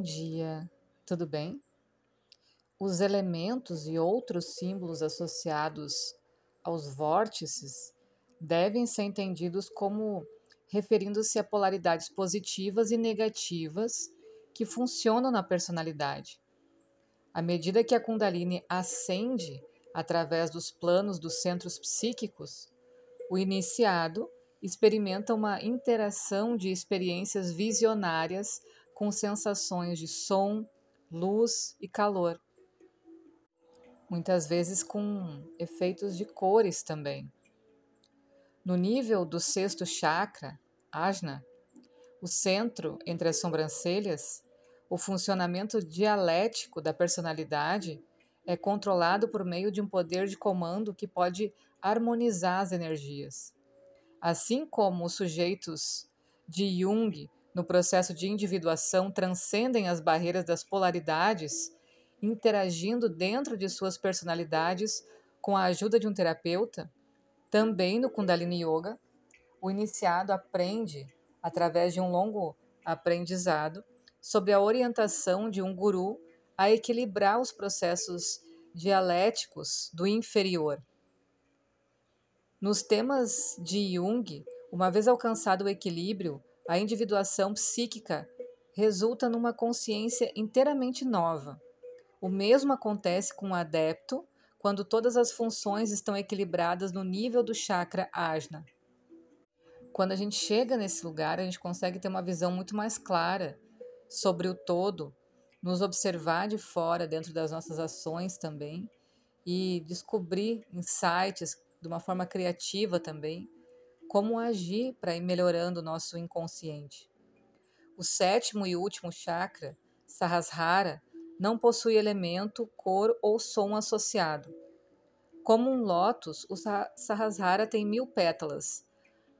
Bom dia, tudo bem? Os elementos e outros símbolos associados aos vórtices devem ser entendidos como referindo-se a polaridades positivas e negativas que funcionam na personalidade. À medida que a Kundalini ascende através dos planos dos centros psíquicos, o iniciado experimenta uma interação de experiências visionárias com sensações de som, luz e calor. Muitas vezes com efeitos de cores também. No nível do sexto chakra, ajna, o centro entre as sobrancelhas, o funcionamento dialético da personalidade é controlado por meio de um poder de comando que pode harmonizar as energias. Assim como os sujeitos de Jung no processo de individuação transcendem as barreiras das polaridades, interagindo dentro de suas personalidades com a ajuda de um terapeuta, também no Kundalini Yoga, o iniciado aprende, através de um longo aprendizado, sob a orientação de um guru, a equilibrar os processos dialéticos do inferior. Nos temas de Jung, uma vez alcançado o equilíbrio, a individuação psíquica resulta numa consciência inteiramente nova. O mesmo acontece com o adepto quando todas as funções estão equilibradas no nível do chakra ajna. Quando a gente chega nesse lugar, a gente consegue ter uma visão muito mais clara sobre o todo, nos observar de fora, dentro das nossas ações também, e descobrir insights de uma forma criativa também como agir para ir melhorando o nosso inconsciente. O sétimo e último chakra, Sahasrara, não possui elemento, cor ou som associado. Como um lótus, o Sahasrara tem mil pétalas,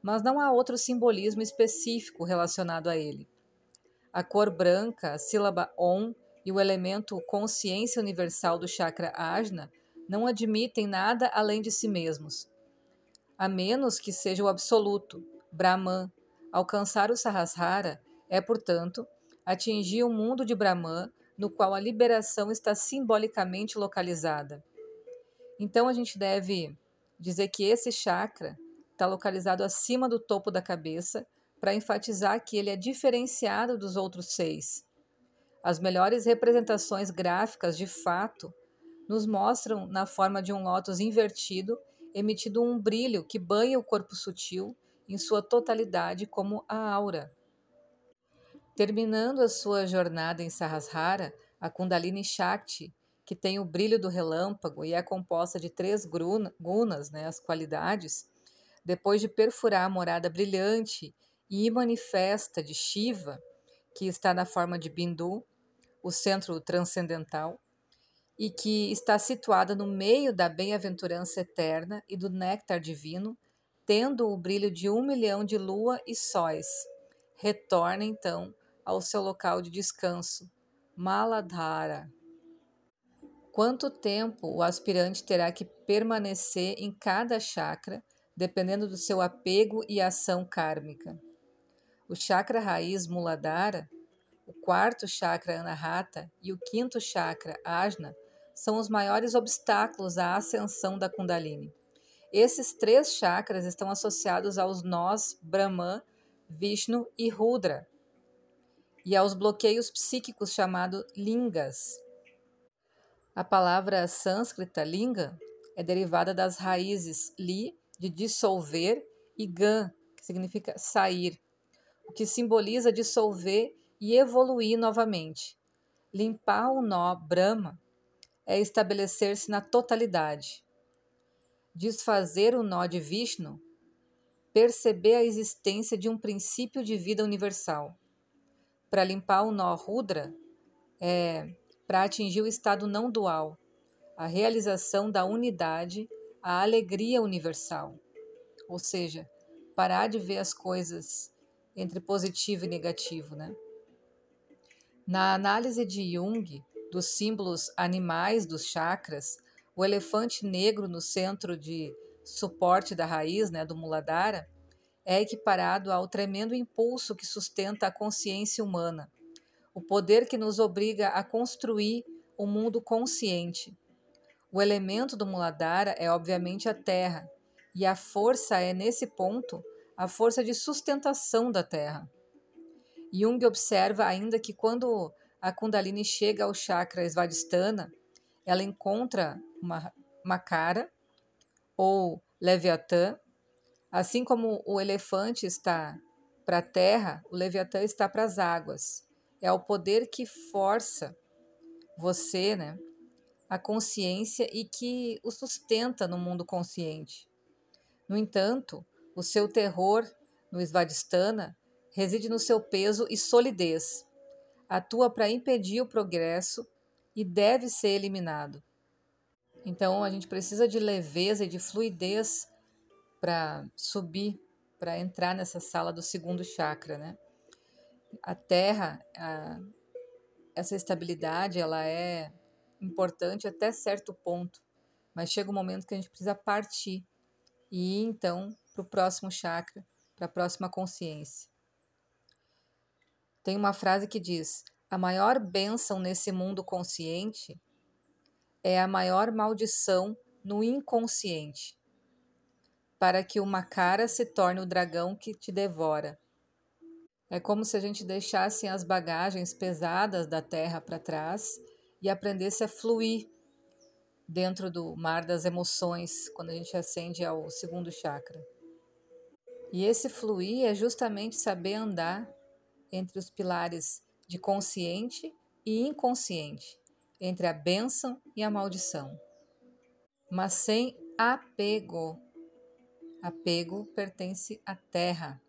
mas não há outro simbolismo específico relacionado a ele. A cor branca, a sílaba Om e o elemento consciência universal do chakra Ajna não admitem nada além de si mesmos a menos que seja o absoluto, Brahman. Alcançar o Sahasrara é, portanto, atingir o mundo de Brahman, no qual a liberação está simbolicamente localizada. Então a gente deve dizer que esse chakra está localizado acima do topo da cabeça para enfatizar que ele é diferenciado dos outros seis. As melhores representações gráficas de fato nos mostram na forma de um lótus invertido emitindo um brilho que banha o corpo sutil em sua totalidade como a aura. Terminando a sua jornada em Sahasrara, a Kundalini Shakti, que tem o brilho do relâmpago e é composta de três gunas, né, as qualidades, depois de perfurar a morada brilhante e manifesta de Shiva, que está na forma de Bindu, o centro transcendental, e que está situada no meio da bem-aventurança eterna e do néctar divino, tendo o brilho de um milhão de lua e sóis. Retorna então ao seu local de descanso, Maladhara. Quanto tempo o aspirante terá que permanecer em cada chakra, dependendo do seu apego e ação kármica? O chakra raiz Muladhara, o quarto chakra Anahata e o quinto chakra Ajna são os maiores obstáculos à ascensão da Kundalini. Esses três chakras estão associados aos nós Brahman, Vishnu e Rudra, e aos bloqueios psíquicos chamados lingas. A palavra sânscrita linga é derivada das raízes li, de dissolver, e gan, que significa sair, o que simboliza dissolver e evoluir novamente. Limpar o nó Brahma é estabelecer-se na totalidade. Desfazer o nó de Vishnu, perceber a existência de um princípio de vida universal. Para limpar o nó Rudra, é para atingir o estado não dual, a realização da unidade, a alegria universal. Ou seja, parar de ver as coisas entre positivo e negativo, né? Na análise de Jung, dos símbolos animais dos chakras, o elefante negro no centro de suporte da raiz, né, do Muladhara, é equiparado ao tremendo impulso que sustenta a consciência humana. o poder que nos obriga a construir o um mundo consciente. O elemento do Muladhara é obviamente a terra, e a força é, nesse ponto, a força de sustentação da terra. Jung observa ainda que quando a Kundalini chega ao chakra Svadhisthana, ela encontra uma, cara, ou Leviatã, assim como o elefante está para a terra, o Leviatã está para as águas. É o poder que força você, né, a consciência e que o sustenta no mundo consciente. No entanto, o seu terror no Svadhisthana reside no seu peso e solidez. Atua para impedir o progresso e deve ser eliminado. Então a gente precisa de leveza e de fluidez para subir, para entrar nessa sala do segundo chakra, né? A Terra, a, essa estabilidade, ela é importante até certo ponto, mas chega um momento que a gente precisa partir e ir então para o próximo chakra, para a próxima consciência. Tem uma frase que diz: a maior bênção nesse mundo consciente é a maior maldição no inconsciente, para que uma cara se torne o dragão que te devora. É como se a gente deixasse as bagagens pesadas da terra para trás e aprendesse a fluir dentro do mar das emoções quando a gente ascende ao segundo chakra. E esse fluir é justamente saber andar entre os pilares de consciente e inconsciente, entre a bênção e a maldição, mas sem apego. Apego pertence à terra.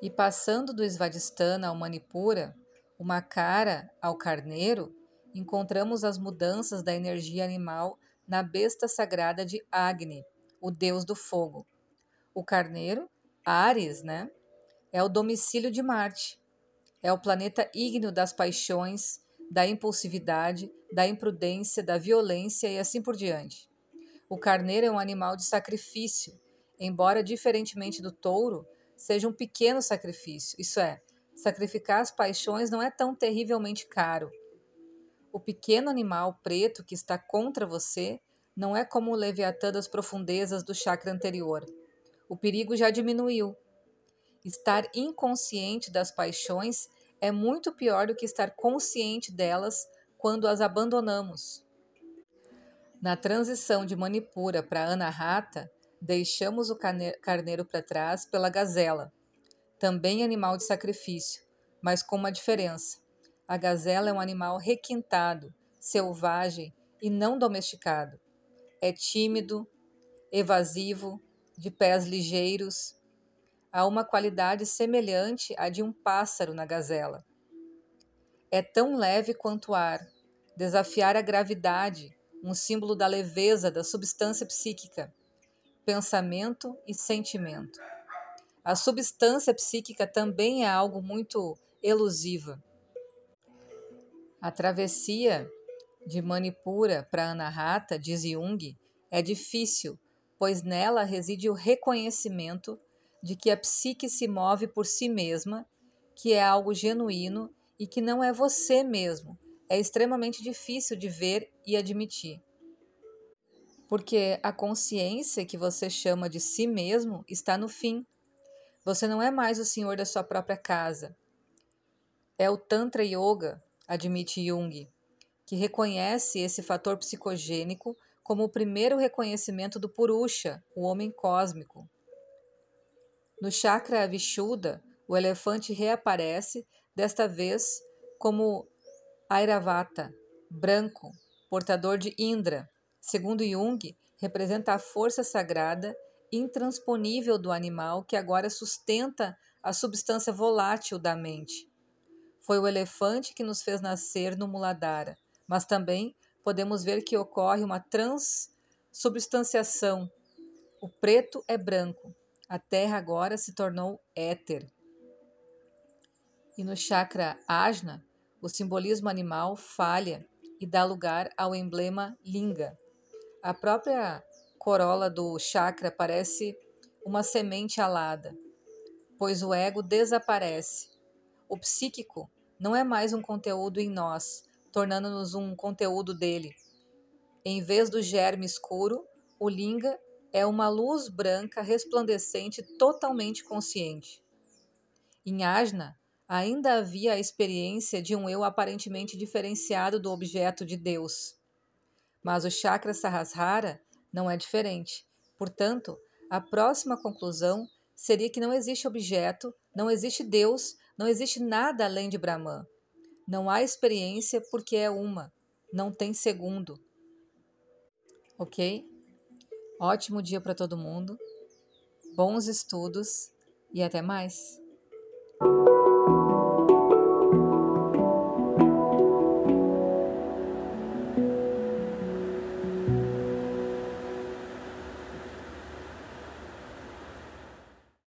E passando do Svadhisthana ao Manipura, uma cara ao carneiro, encontramos as mudanças da energia animal na besta sagrada de Agni, o deus do fogo. O carneiro, Ares, né, é o domicílio de Marte. É o planeta ígneo das paixões, da impulsividade, da imprudência, da violência e assim por diante. O carneiro é um animal de sacrifício, embora, diferentemente do touro, seja um pequeno sacrifício. Isso é, sacrificar as paixões não é tão terrivelmente caro. O pequeno animal preto que está contra você não é como o leviatã das profundezas do chakra anterior. O perigo já diminuiu Estar inconsciente das paixões é muito pior do que estar consciente delas quando as abandonamos. Na transição de Manipura para Anahata, deixamos o carneiro para trás pela gazela, também animal de sacrifício, mas com uma diferença. A gazela é um animal requintado, selvagem e não domesticado. É tímido, evasivo, de pés ligeiros, há uma qualidade semelhante à de um pássaro na gazela. É tão leve quanto o ar, desafiar a gravidade, um símbolo da leveza da substância psíquica, pensamento e sentimento. A substância psíquica também é algo muito elusiva. A travessia de Manipura para Anahata, diz Jung, é difícil, pois nela reside o reconhecimento de que a psique se move por si mesma, que é algo genuíno e que não é você mesmo, é extremamente difícil de ver e admitir. Porque a consciência que você chama de si mesmo está no fim. Você não é mais o senhor da sua própria casa. É o Tantra Yoga, admite Jung, que reconhece esse fator psicogênico como o primeiro reconhecimento do Purusha, o homem cósmico. No chakra Vishuddha, o elefante reaparece, desta vez como Airavata, branco, portador de Indra. Segundo Jung, representa a força sagrada intransponível do animal que agora sustenta a substância volátil da mente. Foi o elefante que nos fez nascer no Muladhara, mas também podemos ver que ocorre uma transubstanciação. O preto é branco, a terra agora se tornou éter. E no chakra Ajna, o simbolismo animal falha e dá lugar ao emblema Linga. A própria corola do chakra parece uma semente alada, pois o ego desaparece. O psíquico não é mais um conteúdo em nós, tornando-nos um conteúdo dele. Em vez do germe escuro, o linga é uma luz branca resplandecente totalmente consciente. Em Ajna, ainda havia a experiência de um eu aparentemente diferenciado do objeto de Deus. Mas o chakra Sahasrara não é diferente. Portanto, a próxima conclusão seria que não existe objeto, não existe Deus, não existe nada além de Brahman. Não há experiência porque é uma, não tem segundo. Ok? Ótimo dia para todo mundo, bons estudos e até mais!